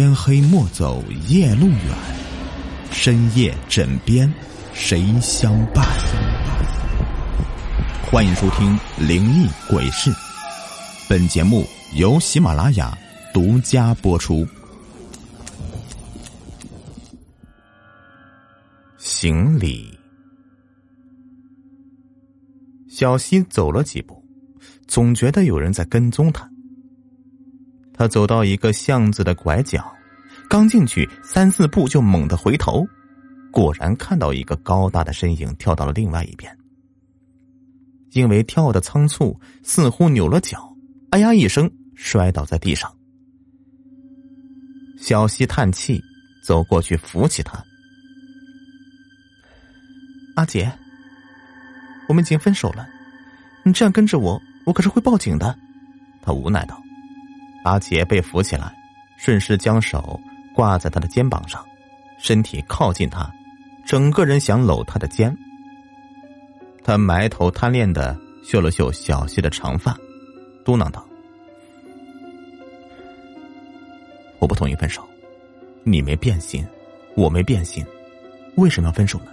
天黑莫走夜路远，深夜枕边谁相伴？欢迎收听《灵异鬼事》，本节目由喜马拉雅独家播出。行礼，小西走了几步，总觉得有人在跟踪他。他走到一个巷子的拐角，刚进去三四步就猛地回头，果然看到一个高大的身影跳到了另外一边。因为跳的仓促，似乎扭了脚，哎呀一声摔倒在地上。小西叹气，走过去扶起他。阿杰，我们已经分手了，你这样跟着我，我可是会报警的。他无奈道。阿杰被扶起来，顺势将手挂在他的肩膀上，身体靠近他，整个人想搂他的肩。他埋头贪恋的嗅了嗅小溪的长发，嘟囔道：“我不同意分手，你没变心，我没变心，为什么要分手呢？”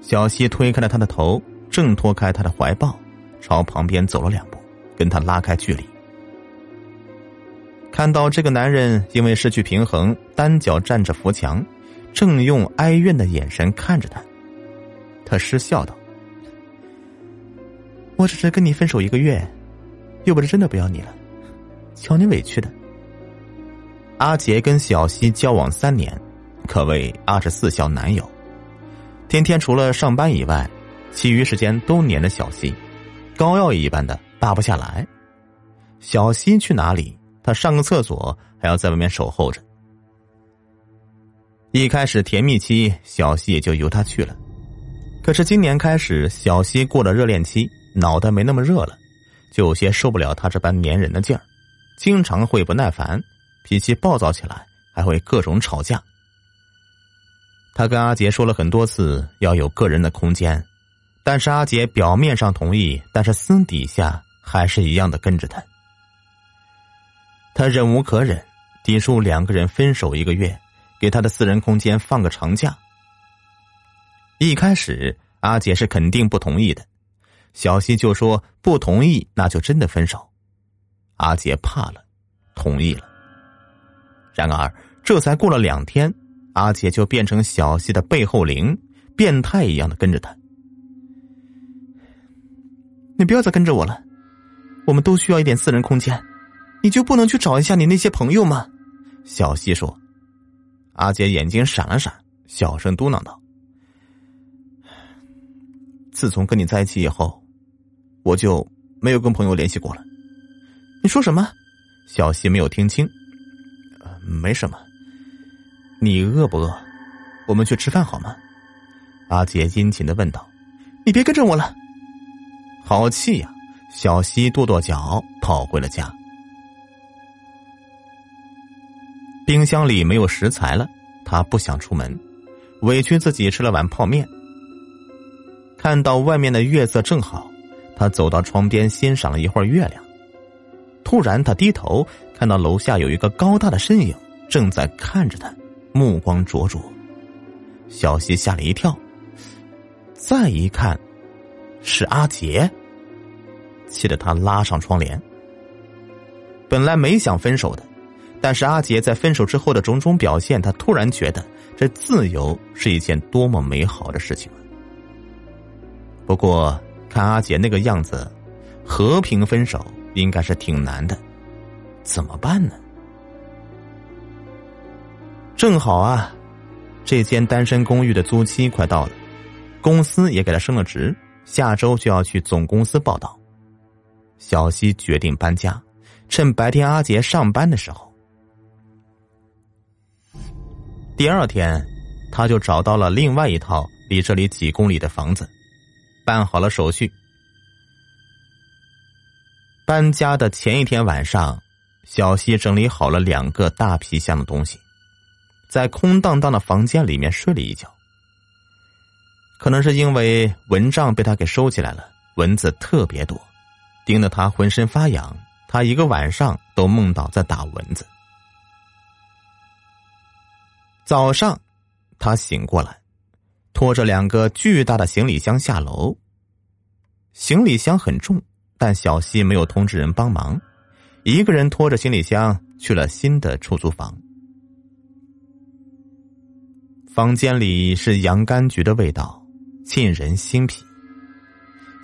小溪推开了他的头，挣脱开他的怀抱，朝旁边走了两步，跟他拉开距离。看到这个男人因为失去平衡，单脚站着扶墙，正用哀怨的眼神看着他，他失笑道：“我只是跟你分手一个月，又不是真的不要你了，瞧你委屈的。”阿杰跟小西交往三年，可谓二十四孝男友，天天除了上班以外，其余时间都黏着小西，膏药一般的扒不下来。小西去哪里？他上个厕所还要在外面守候着。一开始甜蜜期，小西也就由他去了。可是今年开始，小西过了热恋期，脑袋没那么热了，就有些受不了他这般粘人的劲儿，经常会不耐烦，脾气暴躁起来，还会各种吵架。他跟阿杰说了很多次要有个人的空间，但是阿杰表面上同意，但是私底下还是一样的跟着他。他忍无可忍，提出两个人分手一个月，给他的私人空间放个长假。一开始阿姐是肯定不同意的，小西就说不同意那就真的分手。阿杰怕了，同意了。然而这才过了两天，阿杰就变成小西的背后灵，变态一样的跟着他。你不要再跟着我了，我们都需要一点私人空间。你就不能去找一下你那些朋友吗？小西说。阿杰眼睛闪了闪，小声嘟囔道：“自从跟你在一起以后，我就没有跟朋友联系过了。”你说什么？小西没有听清。没什么。你饿不饿？我们去吃饭好吗？阿杰殷勤的问道。你别跟着我了。好气呀！小西跺跺脚，跑回了家。冰箱里没有食材了，他不想出门，委屈自己吃了碗泡面。看到外面的月色正好，他走到窗边欣赏了一会儿月亮。突然，他低头看到楼下有一个高大的身影正在看着他，目光灼灼。小西吓了一跳，再一看，是阿杰，气得他拉上窗帘。本来没想分手的。但是阿杰在分手之后的种种表现，他突然觉得这自由是一件多么美好的事情！不过看阿杰那个样子，和平分手应该是挺难的，怎么办呢？正好啊，这间单身公寓的租期快到了，公司也给他升了职，下周就要去总公司报道。小西决定搬家，趁白天阿杰上班的时候。第二天，他就找到了另外一套离这里几公里的房子，办好了手续。搬家的前一天晚上，小西整理好了两个大皮箱的东西，在空荡荡的房间里面睡了一觉。可能是因为蚊帐被他给收起来了，蚊子特别多，叮得他浑身发痒。他一个晚上都梦到在打蚊子。早上，他醒过来，拖着两个巨大的行李箱下楼。行李箱很重，但小西没有通知人帮忙，一个人拖着行李箱去了新的出租房。房间里是洋甘菊的味道，沁人心脾。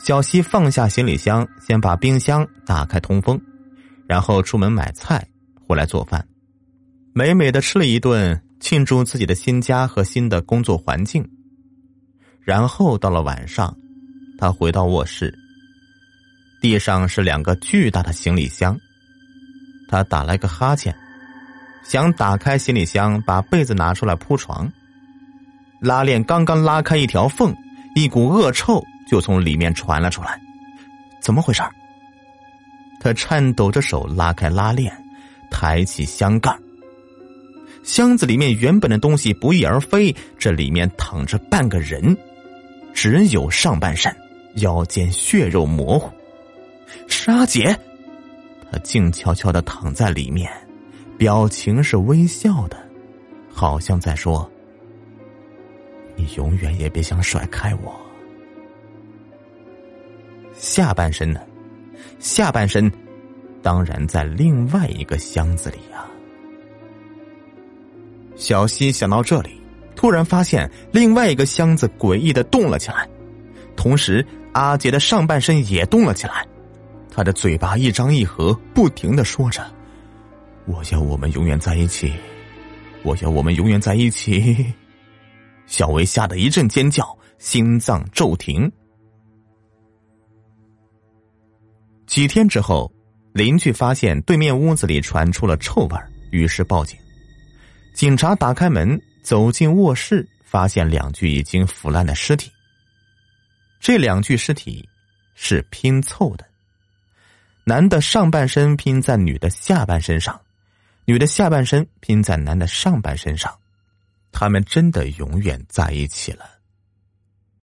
小西放下行李箱，先把冰箱打开通风，然后出门买菜，回来做饭，美美的吃了一顿，庆祝自己的新家和新的工作环境。然后到了晚上，他回到卧室，地上是两个巨大的行李箱，他打了个哈欠，想打开行李箱，把被子拿出来铺床，拉链刚刚拉开一条缝，一股恶臭。就从里面传了出来，怎么回事？他颤抖着手拉开拉链，抬起箱盖。箱子里面原本的东西不翼而飞，这里面躺着半个人，只有上半身，腰间血肉模糊。是阿杰，他静悄悄的躺在里面，表情是微笑的，好像在说：“你永远也别想甩开我。”下半身呢？下半身当然在另外一个箱子里呀。小西想到这里，突然发现另外一个箱子诡异的动了起来，同时阿杰的上半身也动了起来，他的嘴巴一张一合，不停的说着：“我要我们永远在一起，我要我们永远在一起。”小薇吓得一阵尖叫，心脏骤停。几天之后，邻居发现对面屋子里传出了臭味于是报警。警察打开门，走进卧室，发现两具已经腐烂的尸体。这两具尸体是拼凑的，男的上半身拼在女的下半身上，女的下半身拼在男的上半身上，他们真的永远在一起了。